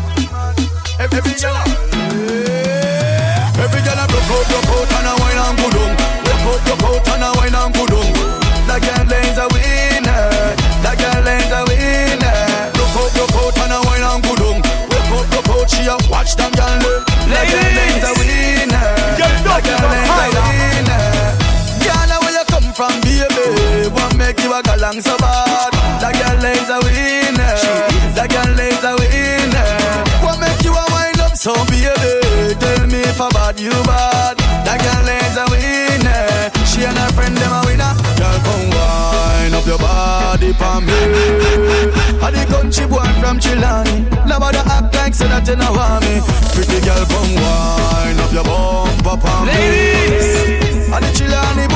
man. Every girl, every girl, I broke out, broke out, and a wine and good on. Broke out, broke out, and a wine and good on. That girl is a winner. That girl is a winner. Broke out, broke out, and a wine and good on. Broke out, broke out, she a watch them girl. That girl is a winner. That girl is a winner. Girl, where you come from, baby? What make you a galang so so baby? Eh, tell me if I bad you bad. That girl is a winner. She and her friend them a winner. Girl, come wind up your body for me. I the country boy from Chilani. Nobody act like say that you know want me. Pretty girl, come wind up your bumper for me. Ladies. I the Chilani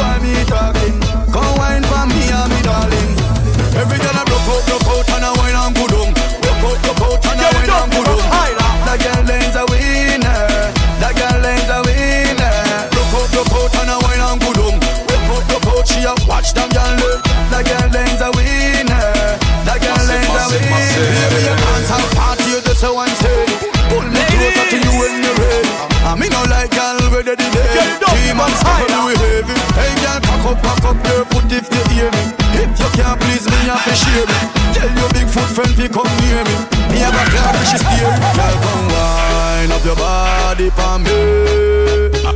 girl, ready to day. Three months, couple we heavy. Hey, girl, cock up, cock up your foot if you hear me. If you can't please me, have to share me. Tell your big foot friend to come near me. Me have a car, she steer. Girl, come wine up your body for me.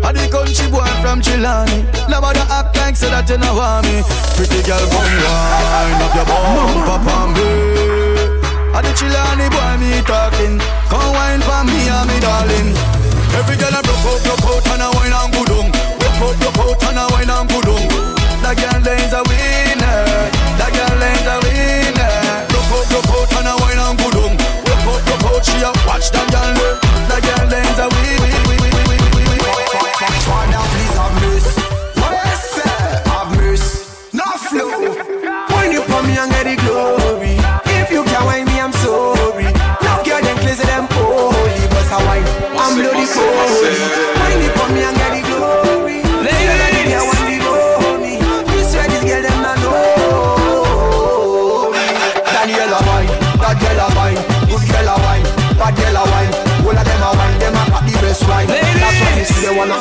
I the country boy from Chilani. Nobody act like say that you know want me. Pretty girl, come wine up your bumper for me. I the Chilani boy me talking. Come wine for me and me darling. Every girl I broke out,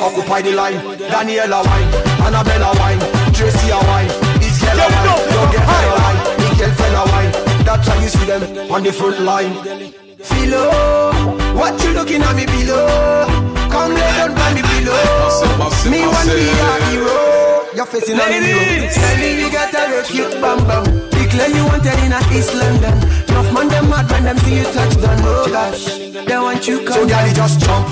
occupy the line. Daniela wine, Annabella wine, Tracy a wine, girl a wine, your girlfriend a wine, the girlfriend a wine. That's why you see them on the front line. Philo, what you looking at me below? Come lay down by me below. Me want be a hero. You're facing on the mirror. Ladies. Tell me you got a real cute bam bam. Declare you wanted in a East London. Enough man them mad when them see you touch down. Oh gosh, they want you come. So girl, you just jump,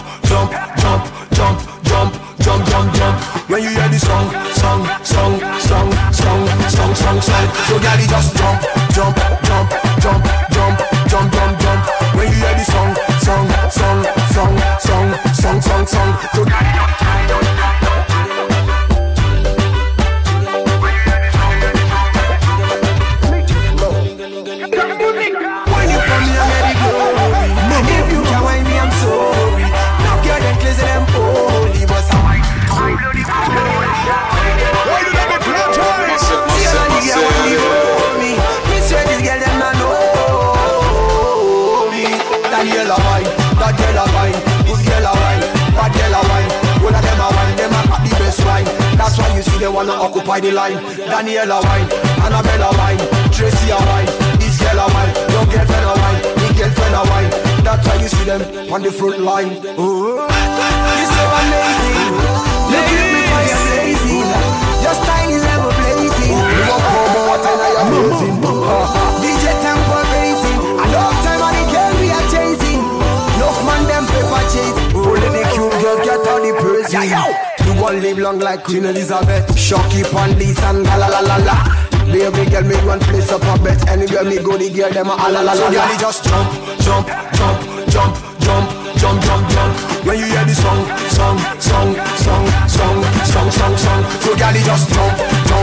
they wanna occupy the line. Daniela wine, Annabella wine, Tracy a wine, this girl a wine, your girlfriend a wine, the girlfriend a wine. That's why you see them on the front line. Oh, you so amazing. Look at me fire blazing. Your style is ever blazing. You walk home, what I know you're amazing. Live long like Queen Elizabeth. Shocky this and la la la la. Baby girl, me one place up a bet. Anywhere me go, the girl them a la la la la. So girl, just jump, jump, jump, jump, jump, jump, jump, jump. When you hear the song, song, song, song, song, song, song, song. So girl, just jump, jump,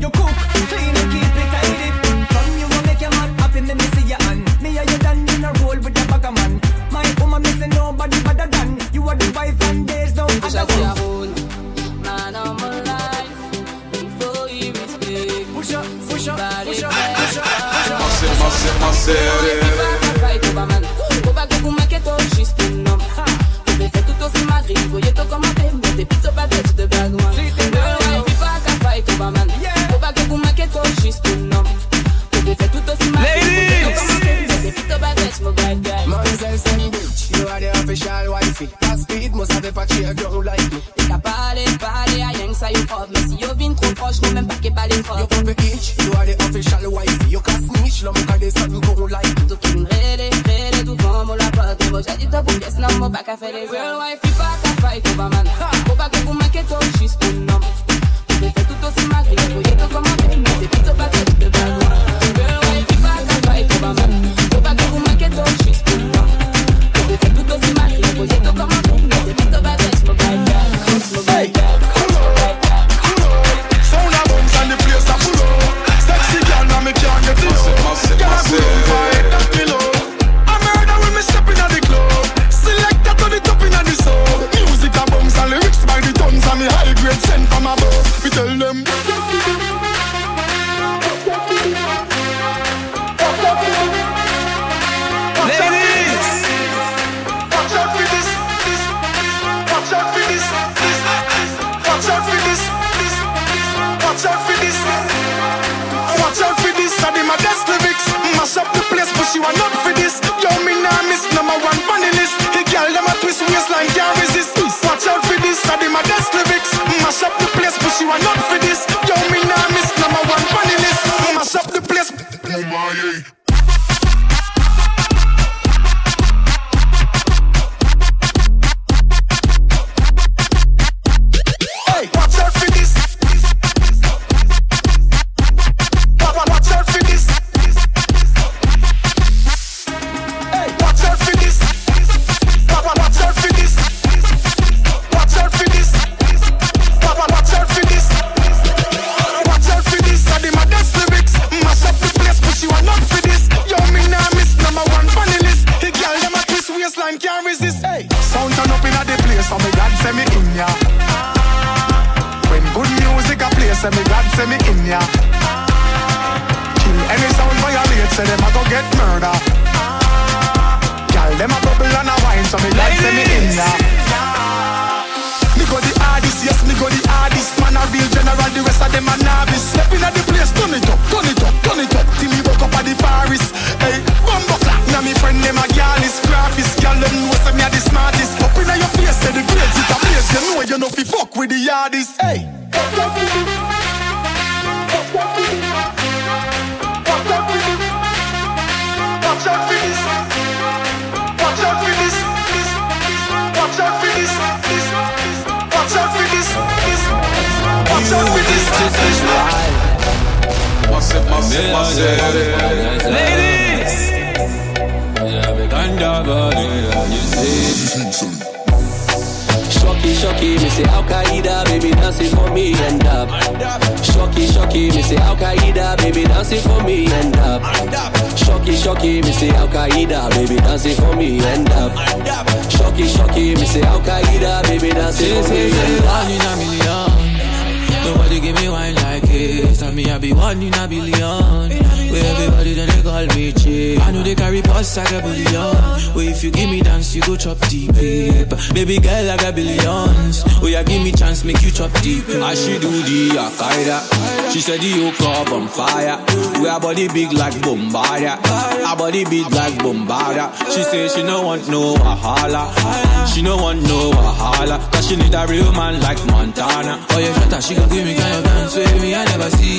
you cook. you gon' like to king. Really, really, do fun, mo la pate, mo jadi to bu yes, no mo back a fede. Real wife, you back a fight over man. Ha! Boom, yeah. say me in ya. Me go the hardest, yes, me go the hardest. Man a real general, the rest of them a novice. Step inna the place, turn it up, turn it up, turn it up. Till me woke up at the forest. Hey, bumbo clap. Now me friend them a gyal is graphic. Gyal them know say me a the smartest. Up inna your face, say the grades it a place. You know you no fi fuck with the hardest. Hey. Ladies! Shocky, shocky, me say Al Qaeda, baby dancing for me End up. Shocky, shocky, me say Al Qaeda, baby dancing for me End up. Shocky, shocky, me say Al Qaeda, baby dancing for me End up. Shocky, shocky, me say Al Qaeda, baby dancing for me and up. Nobody give me wine like this. Tell me I be one in a billion. Where everybody then they call me cheap. I know they carry boss like a billion. Where if you give me dance, you go chop deep. Baby girl like a billions. Oh yeah, give me chance, make you chop deep. I she do the Akaida. She said the yoke up on fire. We our body big like Bombardier. Our body big like Bombardier. She say she no want no wahala. She no want no wahala. Cause she need a real man like Montana. Oh yeah, shut up, she gon' give me kind of dance me I never see.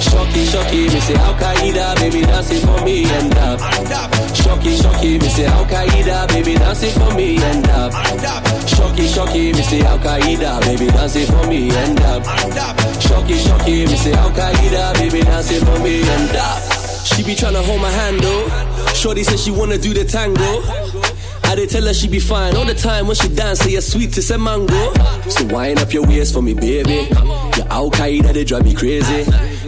Shocky, shocky, me say Al Qaeda, baby dancing for me and up. Shocky, shocky, me say Al Qaeda, baby dancing for me and up. Shocky, shocky, me say Al Qaeda, baby dancing for me and up. Shocky, shocky, me say Al Qaeda, baby dancing for me and up. She be tryna hold my hand though. Shorty said she wanna do the tango. Did tell her she be fine all the time when she dance, say you're sweet to say mango. So wind up your waist for me, baby. Your Al Qaeda, they drive me crazy.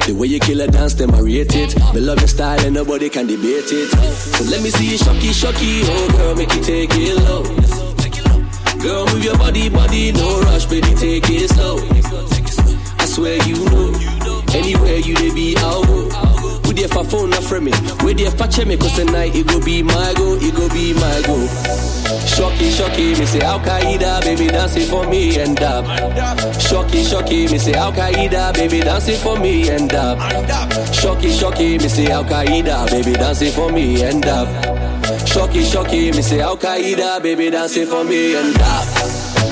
The way you kill a dance, them I it. Me love your style and nobody can debate it. So let me see you shocky, shocky, oh girl, make you take it low. Girl, move your body, body, no rush, baby, take it slow. I swear you know, anywhere you dey be, I'll go. There for phone not from me? Where there for check me? Cause tonight it go be my go, it go be my go. Shocky, shocky, me say Al Qaeda, baby dancing for me and up. Shocky, shocky, me say Al Qaeda, baby dancing for me and up. Shocky, shocky, me say Al Qaeda, baby dancing for me and up. Shocky, shocky, me say Al Qaeda, baby dancing for me and up.